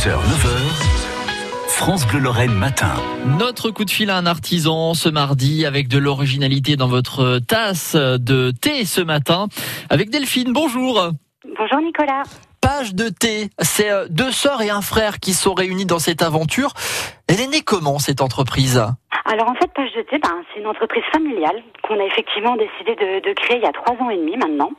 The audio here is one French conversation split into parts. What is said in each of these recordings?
6h, 9h, France Bleu Lorraine matin. Notre coup de fil à un artisan ce mardi avec de l'originalité dans votre tasse de thé ce matin avec Delphine. Bonjour. Bonjour Nicolas. Page de thé, c'est euh, deux sœurs et un frère qui sont réunis dans cette aventure. Elle est née comment cette entreprise? Alors en fait, Page de thé, ben, c'est une entreprise familiale qu'on a effectivement décidé de, de créer il y a trois ans et demi maintenant.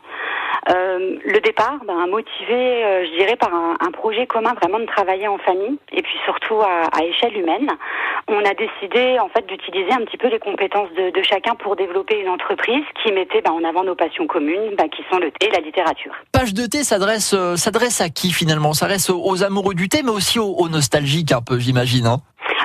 Euh, le départ, ben, motivé, euh, je dirais, par un, projet commun vraiment de travailler en famille et puis surtout à, échelle humaine. On a décidé en fait d'utiliser un petit peu les compétences de, chacun pour développer une entreprise qui mettait ben, en avant nos passions communes, ben, qui sont le thé et la littérature. Page de thé s'adresse euh, s'adresse à qui finalement? S'adresse aux, amoureux du thé, mais aussi aux, aux nostalgiques un peu, j'imagine. Hein?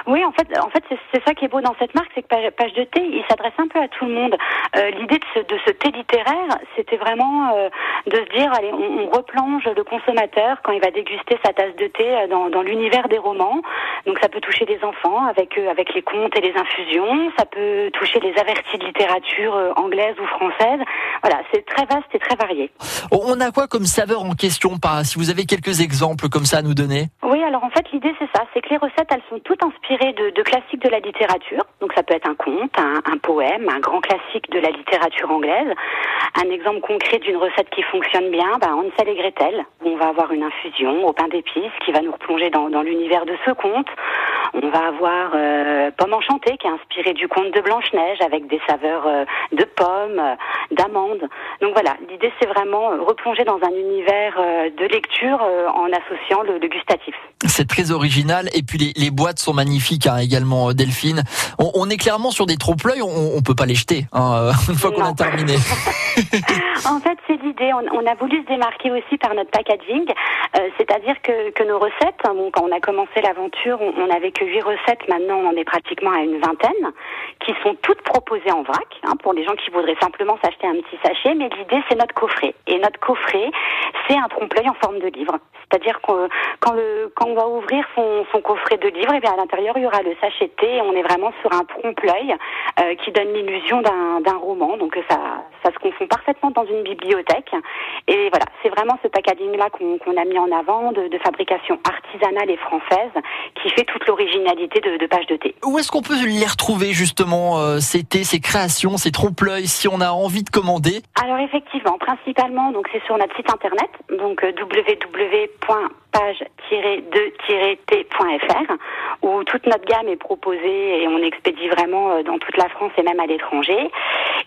Oui, en fait, en fait, c'est ça qui est beau dans cette marque, c'est que Page de thé, il s'adresse un peu à tout le monde. Euh, L'idée de ce, de ce thé littéraire, c'était vraiment euh, de se dire, allez, on, on, replonge le consommateur quand il va déguster sa tasse de thé euh, dans, dans l'univers des romans. Donc ça peut toucher les enfants avec euh, avec les contes et les infusions. Ça peut toucher les avertis de littérature anglaise ou française. Voilà, c'est très vaste et très varié. On a quoi comme saveur en question par Si vous avez quelques exemples comme ça à nous donner. Oui, alors en fait, l'idée c'est ça, c'est les recettes, elles sont toutes inspirées de, classiques de la littérature. Donc ça peut être un conte, un, poème, un grand classique de la littérature anglaise. Un exemple concret d'une recette qui fonctionne bien, bah, Hansel et Gretel, on va avoir une infusion au pain d'épices qui va nous replonger dans l'univers de ce conte. On va avoir euh, Pomme enchantée qui est inspiré du conte de Blanche-Neige avec des saveurs euh, de pommes, euh, d'amandes. Donc voilà, l'idée c'est vraiment replonger dans un univers de lecture en associant le, le gustatif. C'est très original et puis les, les boîtes sont magnifiques hein, également Delphine. On, on, est clairement sur des trompe-l'œil, on, on peut pas les jeter hein, une fois qu'on a terminé. en fait, c'est l'idée. On, on, a voulu se démarquer aussi par notre packaging, c'est-à-dire que, que, nos recettes, hein, bon, quand on a commencé l'aventure, on, on avait que huit recettes. Maintenant, on en est pratiquement à une vingtaine, qui sont toutes proposées en vrac hein, pour les gens qui voudraient simplement s'acheter un petit sachet. Mais l'idée, c'est notre coffret. Et notre coffret, c'est un trompe-l'œil en forme de livre. C'est-à-dire que quand, quand on va ouvrir son, coffret de livre, et eh bien à l'intérieur, il y aura le sachet on est vraiment sur un trompe-l'œil euh, qui donne l'illusion d'un roman. Donc ça, ça se confond parfaitement dans une bibliothèque. Et voilà, c'est vraiment ce packaging-là qu'on qu a mis en avant de, de, fabrication artisanale et française qui fait toute de, de Page de thé. Où est-ce qu'on peut les retrouver justement, euh, ces thés, ces créations, ces trompe-l'œil, si on a envie de commander? Alors effectivement, principalement, donc c'est sur notre site internet, donc euh, www.page-2-t.fr où toute notre gamme est proposée et on expédie vraiment euh, dans toute la France et même à l'étranger.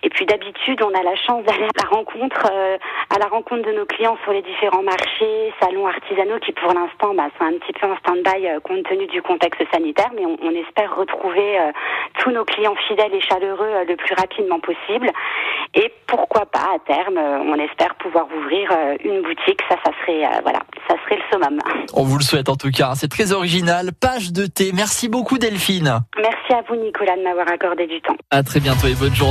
Et puis d'habitude, on a la chance d'aller à la rencontre, euh, à la rencontre de nos clients sur les différents marchés, salons artisanaux qui pour l'instant bah, sont un petit peu en stand-by euh, compte tenu du contexte sanitaire, mais on, on espère retrouver euh, tous nos clients fidèles et chaleureux euh, le plus rapidement possible. Et pourquoi pas à terme, euh, on espère pouvoir ouvrir une boutique. Ça, ça serait voilà, ça serait le summum. On vous le souhaite en tout cas. C'est très original. Page de thé. Merci beaucoup Delphine. Merci à vous Nicolas de m'avoir accordé du temps. À très bientôt et bonne journée.